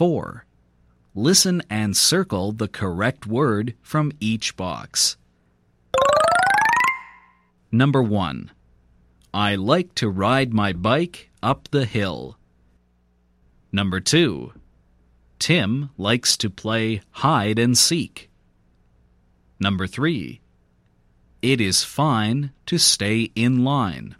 4. Listen and circle the correct word from each box. Number 1. I like to ride my bike up the hill. Number 2. Tim likes to play hide and seek. Number 3. It is fine to stay in line.